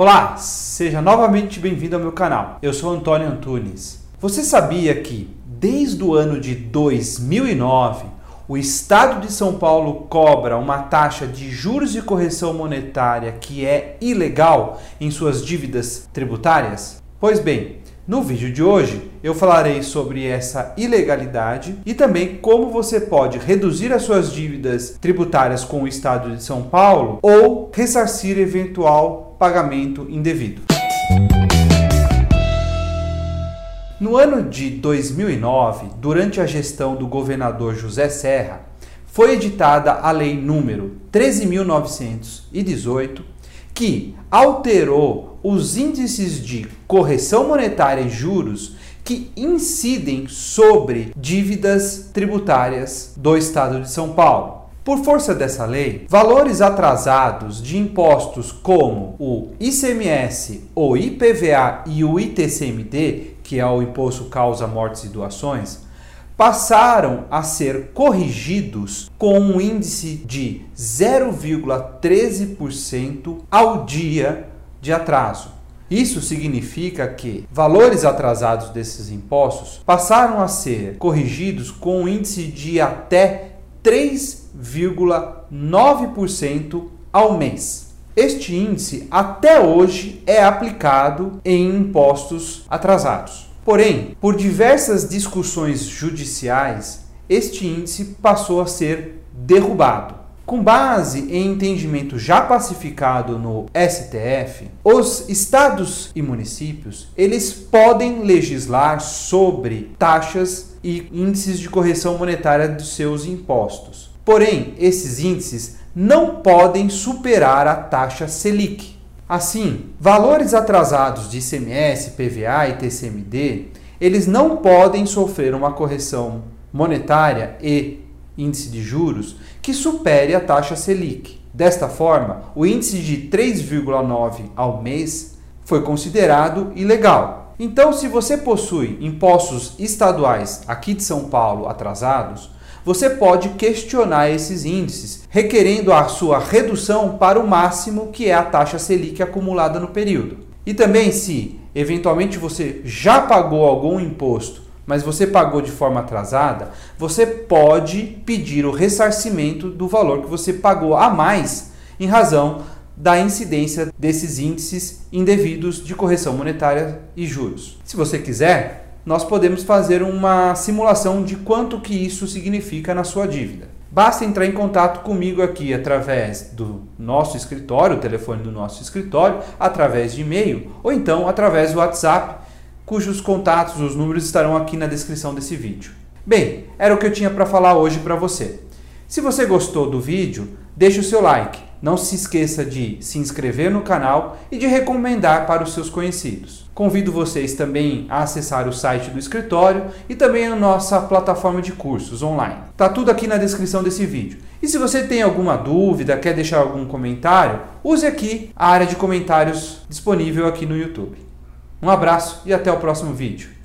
Olá, seja novamente bem-vindo ao meu canal. Eu sou Antônio Antunes. Você sabia que desde o ano de 2009 o Estado de São Paulo cobra uma taxa de juros e correção monetária que é ilegal em suas dívidas tributárias? Pois bem, no vídeo de hoje eu falarei sobre essa ilegalidade e também como você pode reduzir as suas dívidas tributárias com o Estado de São Paulo ou ressarcir eventual pagamento indevido. No ano de 2009, durante a gestão do governador José Serra, foi editada a Lei número 13.918, que alterou os índices de correção monetária e juros que incidem sobre dívidas tributárias do Estado de São Paulo. Por força dessa lei, valores atrasados de impostos como o ICMS, o IPVA e o ITCMD, que é o imposto causa mortes e doações, passaram a ser corrigidos com um índice de 0,13% ao dia de atraso. Isso significa que valores atrasados desses impostos passaram a ser corrigidos com um índice de até 3,9% ao mês. Este índice até hoje é aplicado em impostos atrasados. Porém, por diversas discussões judiciais, este índice passou a ser derrubado. Com base em entendimento já pacificado no STF, os estados e municípios, eles podem legislar sobre taxas e índices de correção monetária dos seus impostos. Porém, esses índices não podem superar a taxa Selic, Assim, valores atrasados de ICMS, PVA e TCMD, eles não podem sofrer uma correção monetária e índice de juros que supere a taxa Selic. Desta forma, o índice de 3,9 ao mês foi considerado ilegal. Então, se você possui impostos estaduais aqui de São Paulo atrasados, você pode questionar esses índices, requerendo a sua redução para o máximo que é a taxa Selic acumulada no período. E também, se eventualmente você já pagou algum imposto, mas você pagou de forma atrasada, você pode pedir o ressarcimento do valor que você pagou a mais em razão da incidência desses índices indevidos de correção monetária e juros. Se você quiser, nós podemos fazer uma simulação de quanto que isso significa na sua dívida. Basta entrar em contato comigo aqui através do nosso escritório, o telefone do nosso escritório, através de e-mail ou então através do WhatsApp, cujos contatos, os números estarão aqui na descrição desse vídeo. Bem, era o que eu tinha para falar hoje para você. Se você gostou do vídeo, deixe o seu like. Não se esqueça de se inscrever no canal e de recomendar para os seus conhecidos. Convido vocês também a acessar o site do escritório e também a nossa plataforma de cursos online. Tá tudo aqui na descrição desse vídeo. E se você tem alguma dúvida, quer deixar algum comentário, use aqui a área de comentários disponível aqui no YouTube. Um abraço e até o próximo vídeo.